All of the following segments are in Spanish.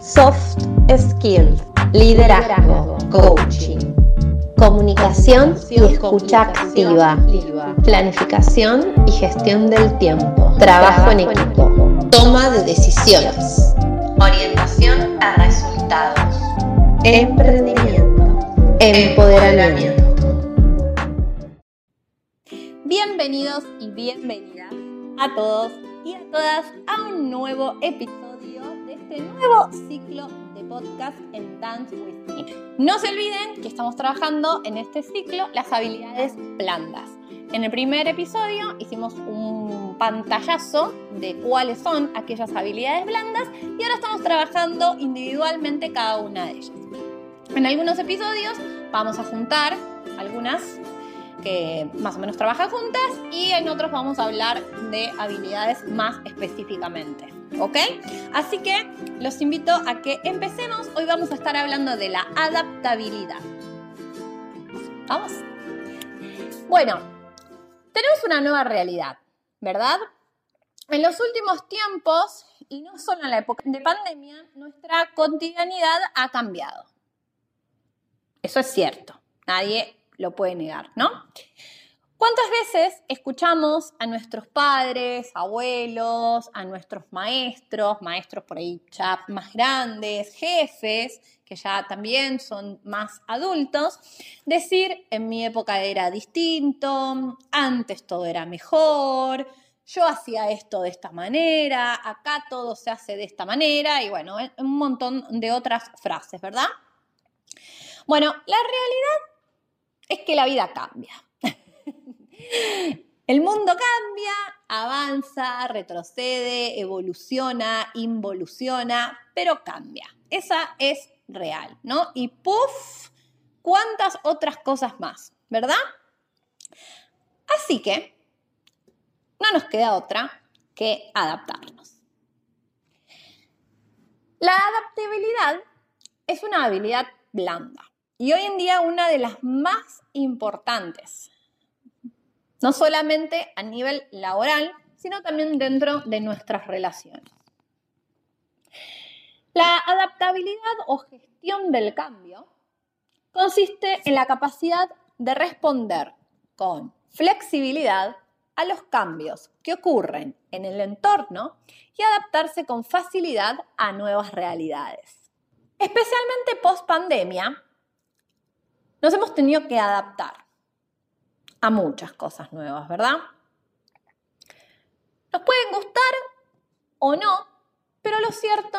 soft skills, liderazgo, coaching, comunicación y escucha activa, planificación y gestión del tiempo, trabajo en equipo, toma de decisiones, orientación a resultados, emprendimiento, empoderamiento. Bienvenidos y bienvenidas a todos y a todas a un nuevo episodio este nuevo ciclo de podcast en Dance with Me. No se olviden que estamos trabajando en este ciclo las habilidades blandas. En el primer episodio hicimos un pantallazo de cuáles son aquellas habilidades blandas y ahora estamos trabajando individualmente cada una de ellas. En algunos episodios vamos a juntar algunas que más o menos trabajan juntas y en otros vamos a hablar de habilidades más específicamente. ¿Ok? Así que los invito a que empecemos. Hoy vamos a estar hablando de la adaptabilidad. Vamos. Bueno, tenemos una nueva realidad, ¿verdad? En los últimos tiempos, y no solo en la época de pandemia, nuestra cotidianidad ha cambiado. Eso es cierto. Nadie lo puede negar, ¿no? ¿Cuántas veces escuchamos a nuestros padres, abuelos, a nuestros maestros, maestros por ahí ya más grandes, jefes, que ya también son más adultos, decir, en mi época era distinto, antes todo era mejor, yo hacía esto de esta manera, acá todo se hace de esta manera, y bueno, un montón de otras frases, ¿verdad? Bueno, la realidad es que la vida cambia. El mundo cambia, avanza, retrocede, evoluciona, involuciona, pero cambia. Esa es real, ¿no? Y puff, cuántas otras cosas más, ¿verdad? Así que no nos queda otra que adaptarnos. La adaptabilidad es una habilidad blanda y hoy en día una de las más importantes, no solamente a nivel laboral, sino también dentro de nuestras relaciones. La adaptabilidad o gestión del cambio consiste en la capacidad de responder con flexibilidad a los cambios que ocurren en el entorno y adaptarse con facilidad a nuevas realidades. Especialmente post pandemia, nos hemos tenido que adaptar a muchas cosas nuevas, ¿verdad? Nos pueden gustar o no, pero lo cierto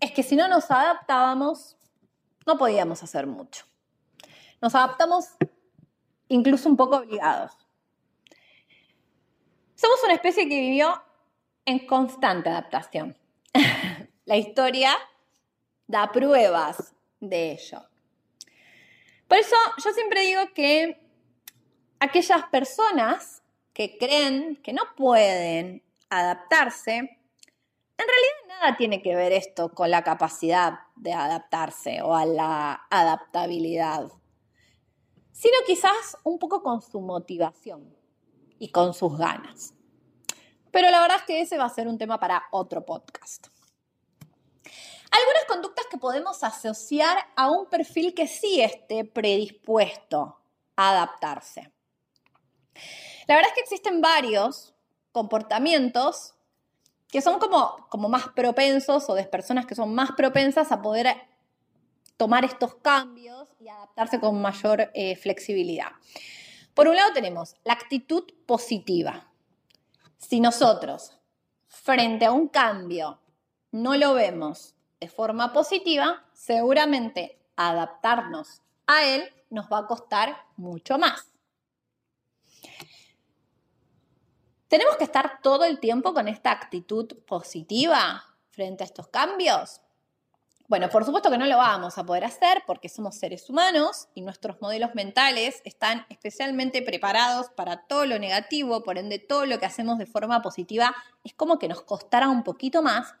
es que si no nos adaptábamos, no podíamos hacer mucho. Nos adaptamos incluso un poco obligados. Somos una especie que vivió en constante adaptación. La historia da pruebas de ello. Por eso yo siempre digo que aquellas personas que creen que no pueden adaptarse, en realidad nada tiene que ver esto con la capacidad de adaptarse o a la adaptabilidad, sino quizás un poco con su motivación y con sus ganas. Pero la verdad es que ese va a ser un tema para otro podcast. Algunas conductas que podemos asociar a un perfil que sí esté predispuesto a adaptarse. La verdad es que existen varios comportamientos que son como, más propensos o de personas que son más propensas a poder tomar estos cambios y adaptarse con mayor eh, flexibilidad. Por un lado tenemos la actitud positiva. Si nosotros, frente a un cambio, no lo vemos de forma positiva, seguramente adaptarnos a él nos va a costar mucho más. ¿Tenemos que estar todo el tiempo con esta actitud positiva frente a estos cambios? Bueno, por supuesto que no lo vamos a poder hacer porque somos seres humanos y nuestros modelos mentales están especialmente preparados para todo lo negativo, por ende todo lo que hacemos de forma positiva es como que nos costará un poquito más.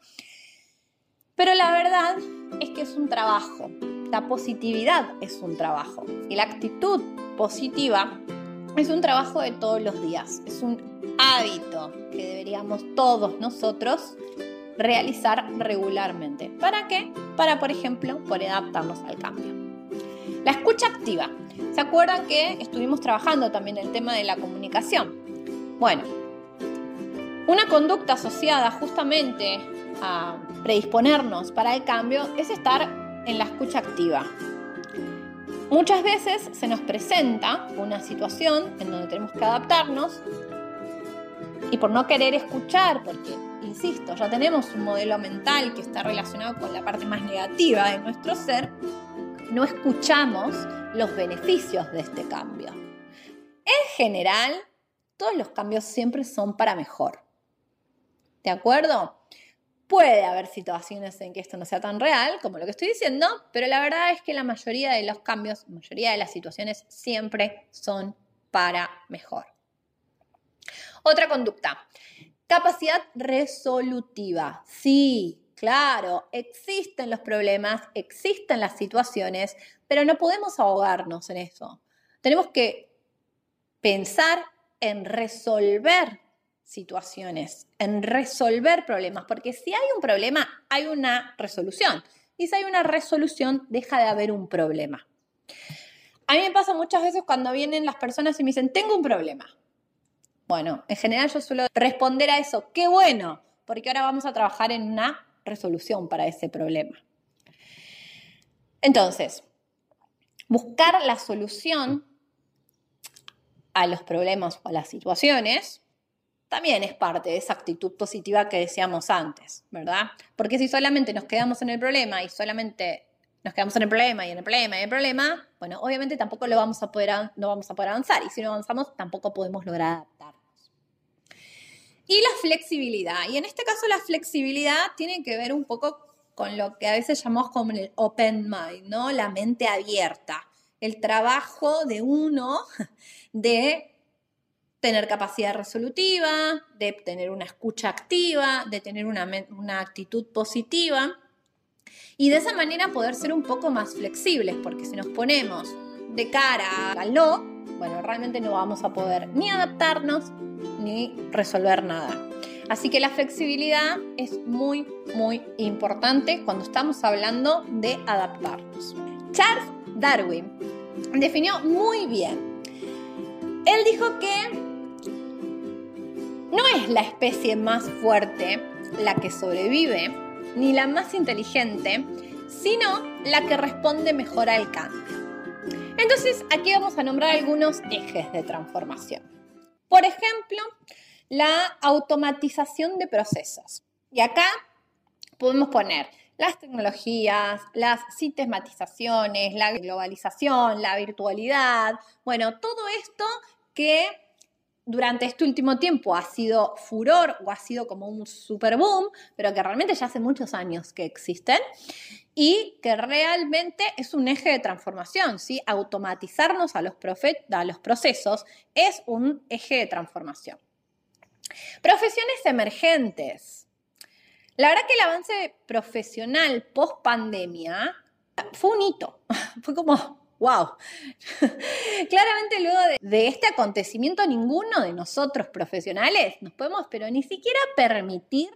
Pero la verdad es que es un trabajo. La positividad es un trabajo. Y la actitud positiva es un trabajo de todos los días. Es un hábito que deberíamos todos nosotros realizar regularmente. ¿Para qué? Para, por ejemplo, poder adaptarnos al cambio. La escucha activa. ¿Se acuerdan que estuvimos trabajando también el tema de la comunicación? Bueno, una conducta asociada justamente a predisponernos para el cambio es estar en la escucha activa. Muchas veces se nos presenta una situación en donde tenemos que adaptarnos y por no querer escuchar, porque, insisto, ya tenemos un modelo mental que está relacionado con la parte más negativa de nuestro ser, no escuchamos los beneficios de este cambio. En general, todos los cambios siempre son para mejor. ¿De acuerdo? Puede haber situaciones en que esto no sea tan real como lo que estoy diciendo, pero la verdad es que la mayoría de los cambios, la mayoría de las situaciones siempre son para mejor. Otra conducta, capacidad resolutiva. Sí, claro, existen los problemas, existen las situaciones, pero no podemos ahogarnos en eso. Tenemos que pensar en resolver situaciones, en resolver problemas, porque si hay un problema, hay una resolución. Y si hay una resolución, deja de haber un problema. A mí me pasa muchas veces cuando vienen las personas y me dicen, tengo un problema. Bueno, en general yo suelo responder a eso, qué bueno, porque ahora vamos a trabajar en una resolución para ese problema. Entonces, buscar la solución a los problemas o a las situaciones también es parte de esa actitud positiva que decíamos antes, ¿verdad? Porque si solamente nos quedamos en el problema y solamente nos quedamos en el problema y en el problema y en el problema, bueno, obviamente tampoco lo vamos a poder, no vamos a poder avanzar y si no avanzamos tampoco podemos lograr adaptarnos. Y la flexibilidad, y en este caso la flexibilidad tiene que ver un poco con lo que a veces llamamos como el open mind, ¿no? La mente abierta, el trabajo de uno de tener capacidad resolutiva, de tener una escucha activa, de tener una, actitud positiva y de esa manera poder ser un poco más flexibles, porque si nos ponemos de cara al no, bueno, realmente no vamos a poder ni adaptarnos ni resolver nada. Así que la flexibilidad es muy, muy importante cuando estamos hablando de adaptarnos. Charles Darwin definió muy bien. Él dijo que no es la especie más fuerte la que sobrevive, ni la más inteligente, sino la que responde mejor al cambio. Entonces, aquí vamos a nombrar algunos ejes de transformación. Por ejemplo, la automatización de procesos. Y acá podemos poner las tecnologías, las sistematizaciones, la globalización, la virtualidad, bueno, todo esto que durante este último tiempo ha sido furor o ha sido como un super boom, pero que realmente ya hace muchos años que existen y que realmente es un eje de transformación, ¿sí? Automatizarnos a los, a los procesos es un eje de transformación. Profesiones emergentes. La verdad que el avance profesional post pandemia fue un hito, fue como wow. Claramente luego de, este acontecimiento, ninguno de nosotros profesionales nos podemos, pero ni siquiera permitir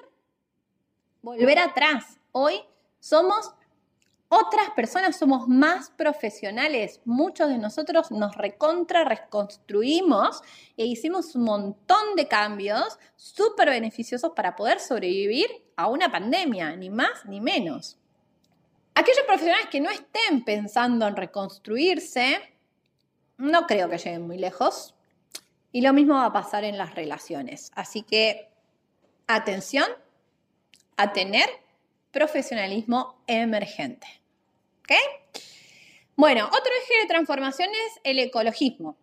volver atrás. Hoy somos otras personas, somos más profesionales. Muchos de nosotros nos recontra reconstruimos e hicimos un montón de cambios súper beneficiosos para poder sobrevivir a una pandemia, ni más ni menos. Aquellos profesionales que no estén pensando en reconstruirse, no creo que lleguen muy lejos. Y lo mismo va a pasar en las relaciones. Así que atención a tener profesionalismo emergente. ¿Ok? Bueno, otro eje de transformación es el ecologismo.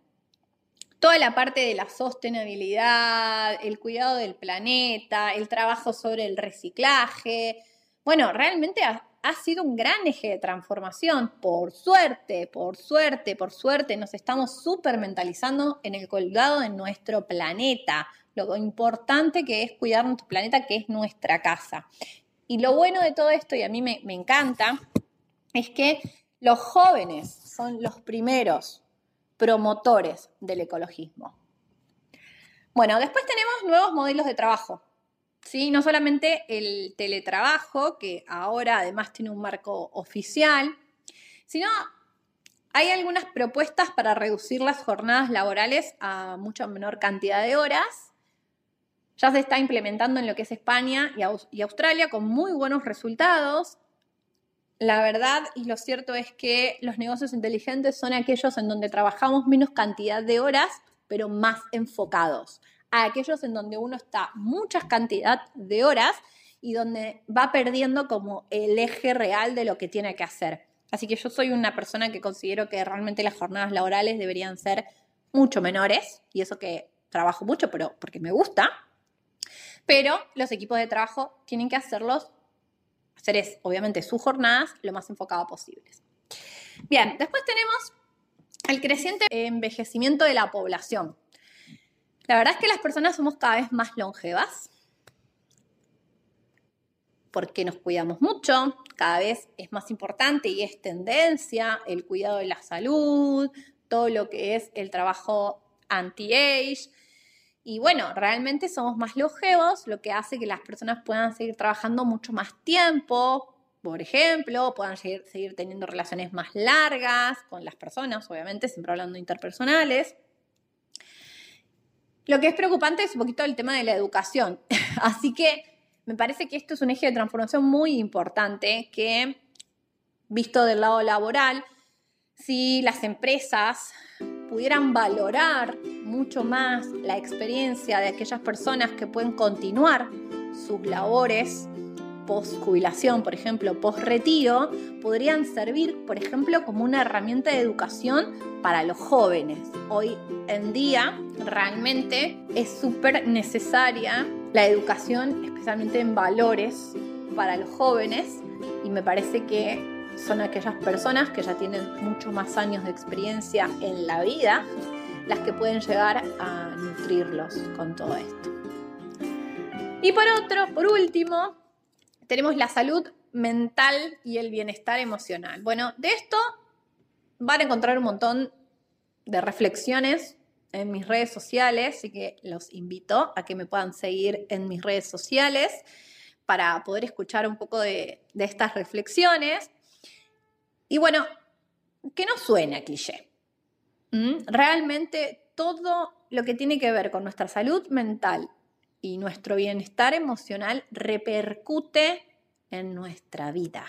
Toda la parte de la sostenibilidad, el cuidado del planeta, el trabajo sobre el reciclaje. Bueno, realmente ha sido un gran eje de transformación. Por suerte, por suerte, por suerte, nos estamos súper mentalizando en el cuidado de nuestro planeta. Lo importante que es cuidar nuestro planeta, que es nuestra casa. Y lo bueno de todo esto, y a mí me, me encanta, es que los jóvenes son los primeros promotores del ecologismo. Bueno, después tenemos nuevos modelos de trabajo. ¿Sí? No solamente el teletrabajo, que ahora además tiene un marco oficial, sino hay algunas propuestas para reducir las jornadas laborales a mucha menor cantidad de horas. Ya se está implementando en lo que es España y, Australia con muy buenos resultados. La verdad y lo cierto es que los negocios inteligentes son aquellos en donde trabajamos menos cantidad de horas, pero más enfocados a aquellos en donde uno está muchas cantidad de horas y donde va perdiendo como el eje real de lo que tiene que hacer. Así que yo soy una persona que considero que realmente las jornadas laborales deberían ser mucho menores, y eso que trabajo mucho, pero porque me gusta. Pero los equipos de trabajo tienen que hacerlos, hacer es, obviamente sus jornadas lo más enfocado posibles. Bien, después tenemos el creciente envejecimiento de la población. La verdad es que las personas somos cada vez más longevas porque nos cuidamos mucho, cada vez es más importante y es tendencia el cuidado de la salud, todo lo que es el trabajo anti-age. Y bueno, realmente somos más longevos, lo que hace que las personas puedan seguir trabajando mucho más tiempo, por ejemplo, puedan seguir, seguir teniendo relaciones más largas con las personas, obviamente, siempre hablando interpersonales. Lo que es preocupante es un poquito el tema de la educación. Así que me parece que esto es un eje de transformación muy importante que, visto del lado laboral, si las empresas pudieran valorar mucho más la experiencia de aquellas personas que pueden continuar sus labores post jubilación, por ejemplo, post retiro, podrían servir, por ejemplo, como una herramienta de educación para los jóvenes. Hoy en día realmente es súper necesaria la educación, especialmente en valores para los jóvenes, y me parece que son aquellas personas que ya tienen muchos más años de experiencia en la vida las que pueden llegar a nutrirlos con todo esto. Y por otro, por último, tenemos la salud mental y el bienestar emocional. Bueno, de esto van a encontrar un montón de reflexiones en mis redes sociales, así que los invito a que me puedan seguir en mis redes sociales para poder escuchar un poco de, estas reflexiones. Y bueno, que no suene a cliché. Realmente todo lo que tiene que ver con nuestra salud mental y nuestro bienestar emocional repercute en nuestra vida,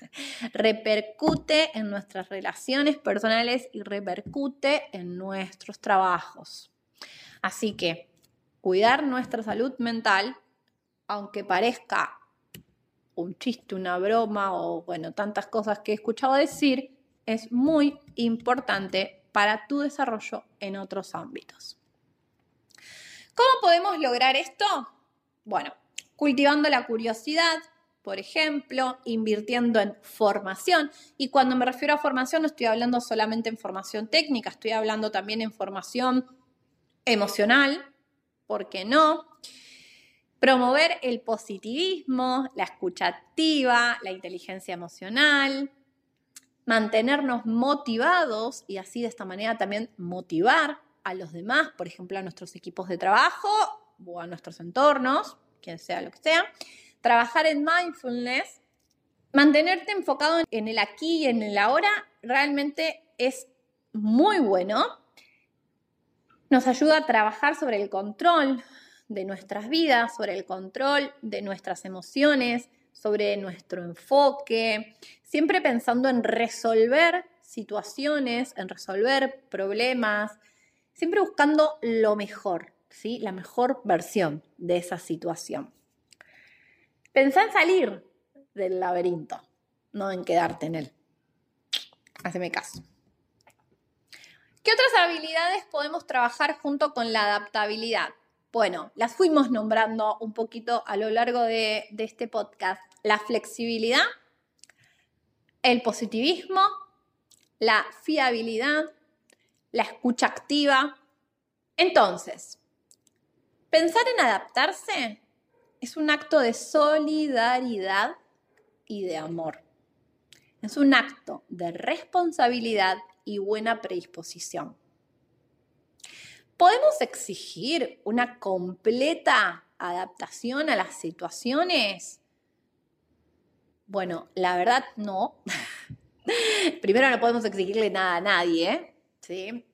repercute en nuestras relaciones personales y repercute en nuestros trabajos. Así que cuidar nuestra salud mental, aunque parezca un chiste, una broma o bueno, tantas cosas que he escuchado decir, es muy importante para tu desarrollo en otros ámbitos. ¿Cómo podemos lograr esto? Bueno, cultivando la curiosidad, por ejemplo, invirtiendo en formación. Y cuando me refiero a formación no estoy hablando solamente en formación técnica, estoy hablando también en formación emocional, ¿por qué no? Promover el positivismo, la escucha activa, la inteligencia emocional, mantenernos motivados y así de esta manera también motivar a los demás, por ejemplo, a nuestros equipos de trabajo o a nuestros entornos, quien sea lo que sea. Trabajar en mindfulness, mantenerte enfocado en el aquí y en el ahora, realmente es muy bueno. Nos ayuda a trabajar sobre el control de nuestras vidas, sobre el control de nuestras emociones, sobre nuestro enfoque, siempre pensando en resolver situaciones, en resolver problemas, siempre buscando lo mejor, ¿sí? la mejor versión de esa situación. Pensá en salir del laberinto, no en quedarte en él. Haceme caso. ¿Qué otras habilidades podemos trabajar junto con la adaptabilidad? Bueno, las fuimos nombrando un poquito a lo largo de, de este podcast. La flexibilidad, el positivismo, la fiabilidad, la escucha activa. Entonces, pensar en adaptarse es un acto de solidaridad y de amor. Es un acto de responsabilidad y buena predisposición. ¿Podemos exigir una completa adaptación a las situaciones? Bueno, la verdad no. Primero no podemos exigirle nada a nadie, ¿sí?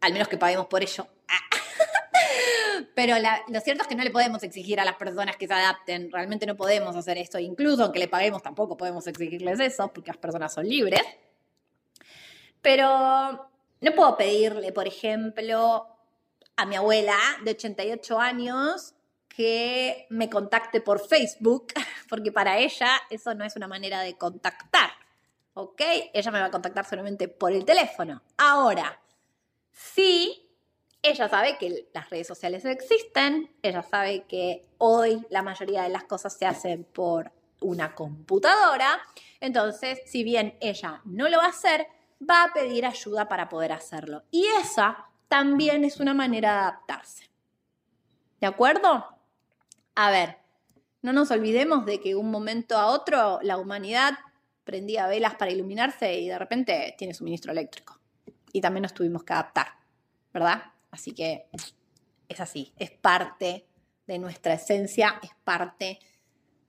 Al menos que paguemos por ello. Pero lo cierto es que no le podemos exigir a las personas que se adapten. Realmente no podemos hacer esto. Incluso aunque le paguemos, tampoco podemos exigirles eso, porque las personas son libres. Pero no puedo pedirle, por ejemplo, a mi abuela de 88 años que me contacte por Facebook, porque para ella eso no es una manera de contactar. ¿Ok? Ella me va a contactar solamente por el teléfono. Ahora, sí ella sabe que las redes sociales existen, ella sabe que hoy la mayoría de las cosas se hacen por una computadora, entonces si bien ella no lo va a hacer, va a pedir ayuda para poder hacerlo. Y esa también es una manera de adaptarse. ¿De acuerdo? A ver, no nos olvidemos de que un momento a otro la humanidad prendía velas para iluminarse y de repente tiene suministro eléctrico. Y también nos tuvimos que adaptar, ¿verdad? Así que es así, es parte de nuestra esencia, es parte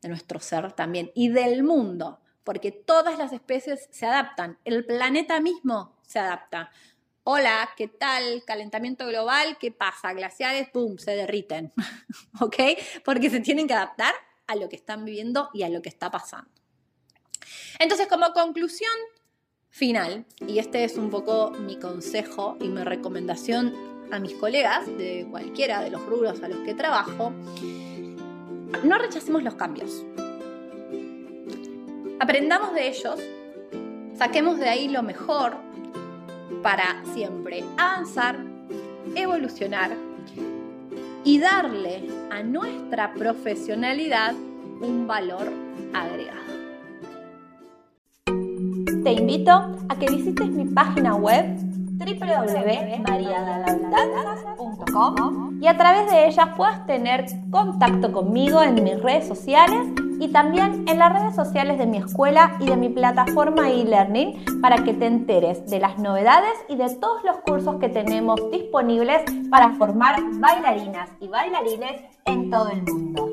de nuestro ser también y del mundo, porque todas las especies se adaptan, el planeta mismo se adapta. Hola, ¿qué tal? Calentamiento global, ¿qué pasa? Glaciares, ¡pum!, se derriten, ¿ok? Porque se tienen que adaptar a lo que están viviendo y a lo que está pasando. Entonces, como conclusión final, y este es un poco mi consejo y mi recomendación a mis colegas de cualquiera de los rubros a los que trabajo, no rechacemos los cambios. Aprendamos de ellos, saquemos de ahí lo mejor para siempre avanzar, evolucionar y darle a nuestra profesionalidad un valor agregado. Te invito a que visites mi página web www.mariadalandanzas.com y a través de ellas puedas tener contacto conmigo en mis redes sociales y también en las redes sociales de mi escuela y de mi plataforma e-learning para que te enteres de las novedades y de todos los cursos que tenemos disponibles para formar bailarinas y bailarines en todo el mundo.